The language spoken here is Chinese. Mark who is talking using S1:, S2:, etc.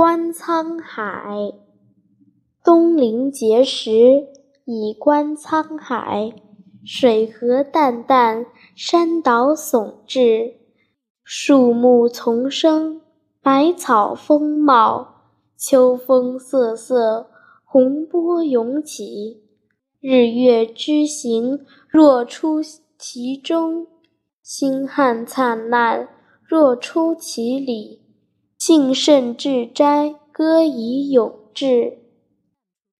S1: 观沧海，东临碣石，以观沧海。水何澹澹，山岛竦峙，树木丛生，百草丰茂。秋风瑟瑟，洪波涌起。日月之行，若出其中；星汉灿烂，若出其里。幸甚至哉，歌以咏志！